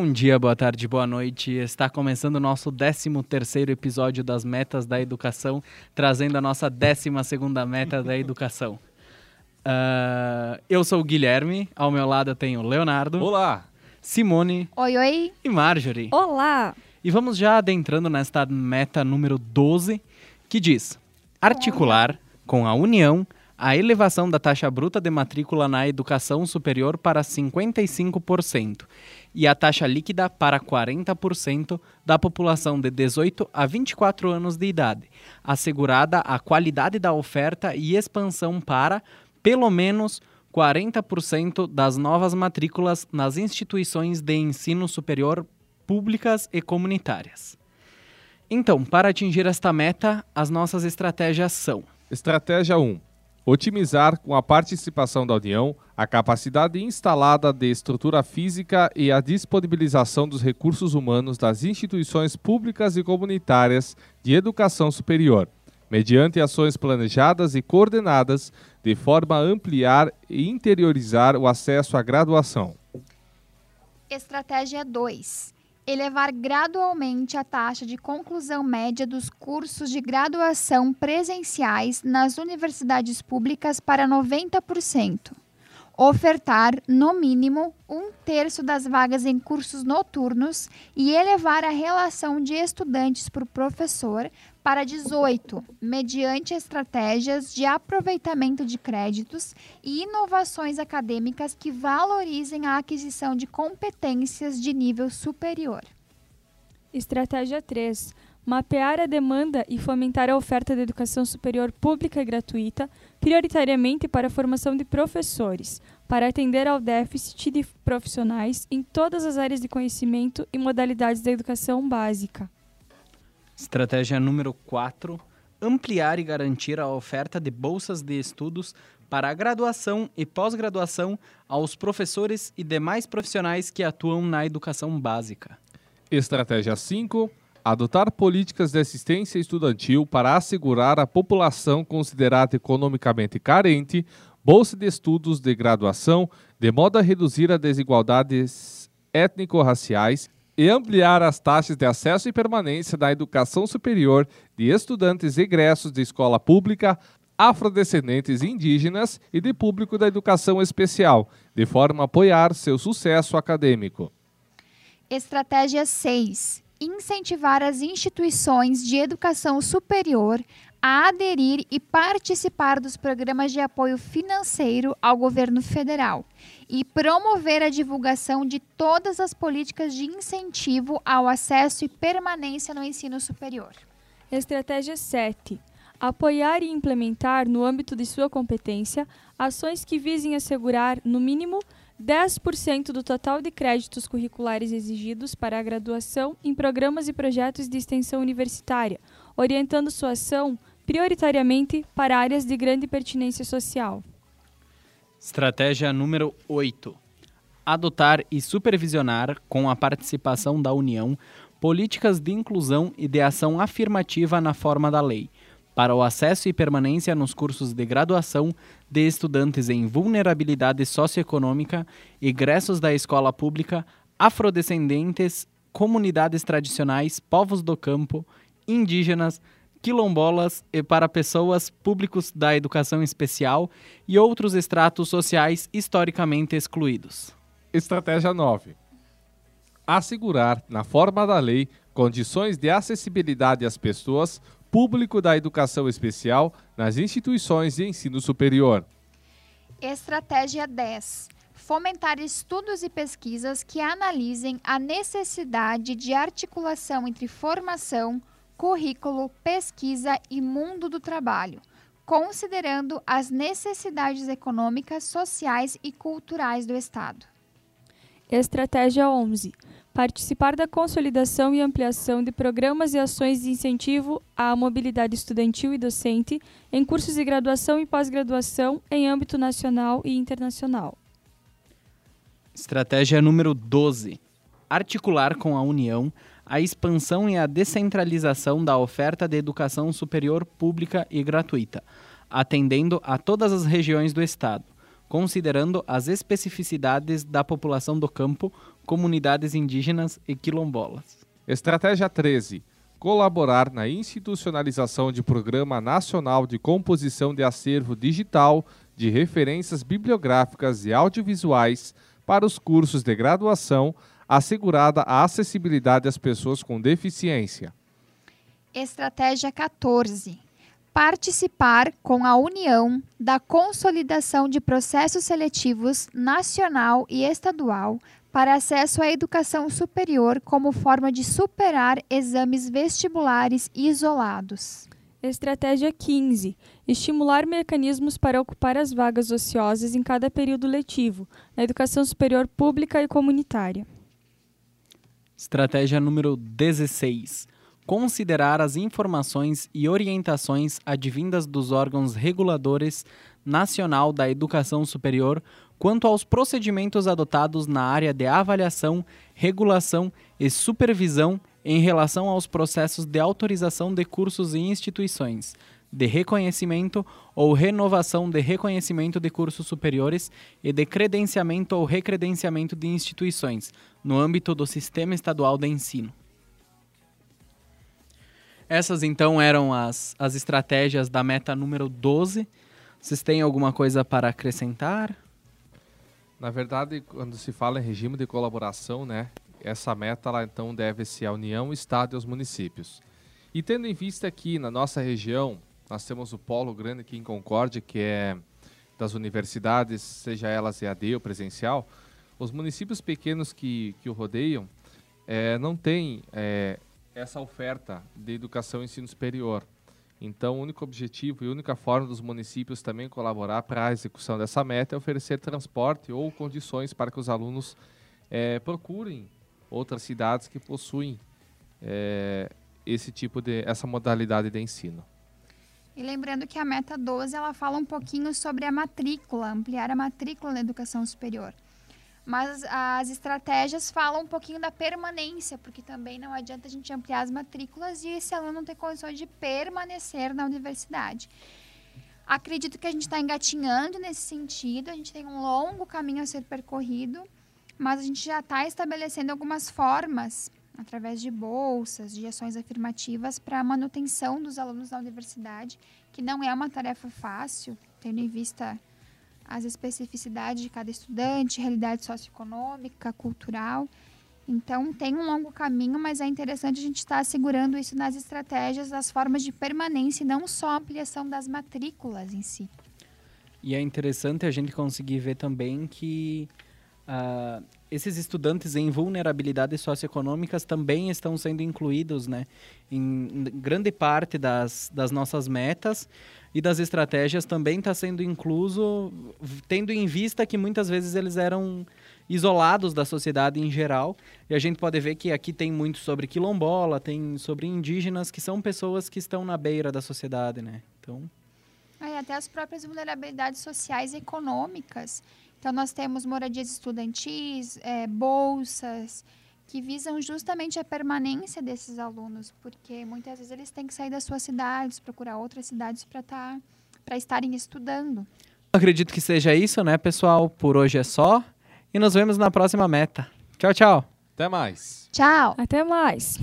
dia, boa tarde, boa noite. Está começando o nosso 13º episódio das Metas da Educação, trazendo a nossa 12ª meta da educação. Uh, eu sou o Guilherme, ao meu lado eu tenho Leonardo. Olá! Simone. Oi, oi. E Marjorie. Olá! E vamos já adentrando nesta meta número 12, que diz: articular com a União a elevação da taxa bruta de matrícula na educação superior para 55% e a taxa líquida para 40% da população de 18 a 24 anos de idade, assegurada a qualidade da oferta e expansão para, pelo menos, 40% das novas matrículas nas instituições de ensino superior públicas e comunitárias. Então, para atingir esta meta, as nossas estratégias são: Estratégia 1 Otimizar, com a participação da União, a capacidade instalada de estrutura física e a disponibilização dos recursos humanos das instituições públicas e comunitárias de educação superior, mediante ações planejadas e coordenadas, de forma a ampliar e interiorizar o acesso à graduação. Estratégia 2 elevar gradualmente a taxa de conclusão média dos cursos de graduação presenciais nas universidades públicas para 90%. Ofertar, no mínimo, um terço das vagas em cursos noturnos e elevar a relação de estudantes por professor para 18, mediante estratégias de aproveitamento de créditos e inovações acadêmicas que valorizem a aquisição de competências de nível superior. Estratégia 3. Mapear a demanda e fomentar a oferta de educação superior pública e gratuita, prioritariamente para a formação de professores, para atender ao déficit de profissionais em todas as áreas de conhecimento e modalidades da educação básica. Estratégia número 4: ampliar e garantir a oferta de bolsas de estudos para a graduação e pós-graduação aos professores e demais profissionais que atuam na educação básica. Estratégia 5: adotar políticas de assistência estudantil para assegurar à população considerada economicamente carente bolsa de estudos de graduação, de modo a reduzir as desigualdades étnico-raciais e ampliar as taxas de acesso e permanência da educação superior de estudantes egressos de escola pública, afrodescendentes indígenas e de público da educação especial, de forma a apoiar seu sucesso acadêmico. Estratégia 6. Incentivar as instituições de educação superior a aderir e participar dos programas de apoio financeiro ao governo federal e promover a divulgação de todas as políticas de incentivo ao acesso e permanência no ensino superior. Estratégia 7. Apoiar e implementar, no âmbito de sua competência, ações que visem assegurar, no mínimo, 10% do total de créditos curriculares exigidos para a graduação em programas e projetos de extensão universitária, orientando sua ação prioritariamente para áreas de grande pertinência social. Estratégia número 8. Adotar e supervisionar, com a participação da União, políticas de inclusão e de ação afirmativa na forma da lei, para o acesso e permanência nos cursos de graduação de estudantes em vulnerabilidade socioeconômica, egressos da escola pública, afrodescendentes, comunidades tradicionais, povos do campo, indígenas, quilombolas e para pessoas públicos da educação especial e outros estratos sociais historicamente excluídos. Estratégia 9. Assegurar, na forma da lei, condições de acessibilidade às pessoas, público da educação especial nas instituições de ensino superior. Estratégia 10 fomentar estudos e pesquisas que analisem a necessidade de articulação entre formação, currículo, pesquisa e mundo do trabalho, considerando as necessidades econômicas, sociais e culturais do Estado. Estratégia 11. Participar da consolidação e ampliação de programas e ações de incentivo à mobilidade estudantil e docente em cursos de graduação e pós-graduação em âmbito nacional e internacional. Estratégia número 12. Articular com a União a expansão e a descentralização da oferta de educação superior pública e gratuita, atendendo a todas as regiões do Estado, considerando as especificidades da população do campo, comunidades indígenas e quilombolas. Estratégia 13. Colaborar na institucionalização de Programa Nacional de Composição de Acervo Digital de Referências Bibliográficas e Audiovisuais para os cursos de graduação, assegurada a acessibilidade às pessoas com deficiência. Estratégia 14. Participar com a União da consolidação de processos seletivos nacional e estadual para acesso à educação superior como forma de superar exames vestibulares isolados. Estratégia 15. Estimular mecanismos para ocupar as vagas ociosas em cada período letivo, na educação superior pública e comunitária. Estratégia número 16. Considerar as informações e orientações advindas dos órgãos reguladores nacional da educação superior quanto aos procedimentos adotados na área de avaliação, regulação e supervisão em relação aos processos de autorização de cursos e instituições, de reconhecimento ou renovação de reconhecimento de cursos superiores e de credenciamento ou recredenciamento de instituições, no âmbito do Sistema Estadual de Ensino. Essas então eram as, as estratégias da meta número 12. Vocês têm alguma coisa para acrescentar? Na verdade, quando se fala em regime de colaboração, né, essa meta ela, então deve-se à União, Estado e aos municípios. E tendo em vista que na nossa região nós temos o polo grande aqui em Concórdia, que é das universidades, seja elas EAD ou presencial, os municípios pequenos que, que o rodeiam é, não têm é, essa oferta de educação e ensino superior. Então, o único objetivo e única forma dos municípios também colaborar para a execução dessa meta é oferecer transporte ou condições para que os alunos é, procurem outras cidades que possuem é, esse tipo de essa modalidade de ensino. E lembrando que a meta 12 ela fala um pouquinho sobre a matrícula, ampliar a matrícula na educação superior. Mas as estratégias falam um pouquinho da permanência, porque também não adianta a gente ampliar as matrículas e esse aluno não ter condições de permanecer na universidade. Acredito que a gente está engatinhando nesse sentido, a gente tem um longo caminho a ser percorrido, mas a gente já está estabelecendo algumas formas, através de bolsas, de ações afirmativas, para a manutenção dos alunos na universidade, que não é uma tarefa fácil, tendo em vista as especificidades de cada estudante, realidade socioeconômica, cultural. Então, tem um longo caminho, mas é interessante a gente estar assegurando isso nas estratégias, das formas de permanência e não só a ampliação das matrículas em si. E é interessante a gente conseguir ver também que uh, esses estudantes em vulnerabilidades socioeconômicas também estão sendo incluídos né, em grande parte das, das nossas metas, e das estratégias também está sendo incluso, tendo em vista que muitas vezes eles eram isolados da sociedade em geral. E a gente pode ver que aqui tem muito sobre quilombola, tem sobre indígenas, que são pessoas que estão na beira da sociedade, né? Então... É, até as próprias vulnerabilidades sociais e econômicas. Então, nós temos moradias estudantis, é, bolsas, que visam justamente a permanência desses alunos, porque muitas vezes eles têm que sair das suas cidades, procurar outras cidades para tá, para estarem estudando. Acredito que seja isso, né, pessoal? Por hoje é só e nos vemos na próxima meta. Tchau, tchau. Até mais. Tchau. Até mais.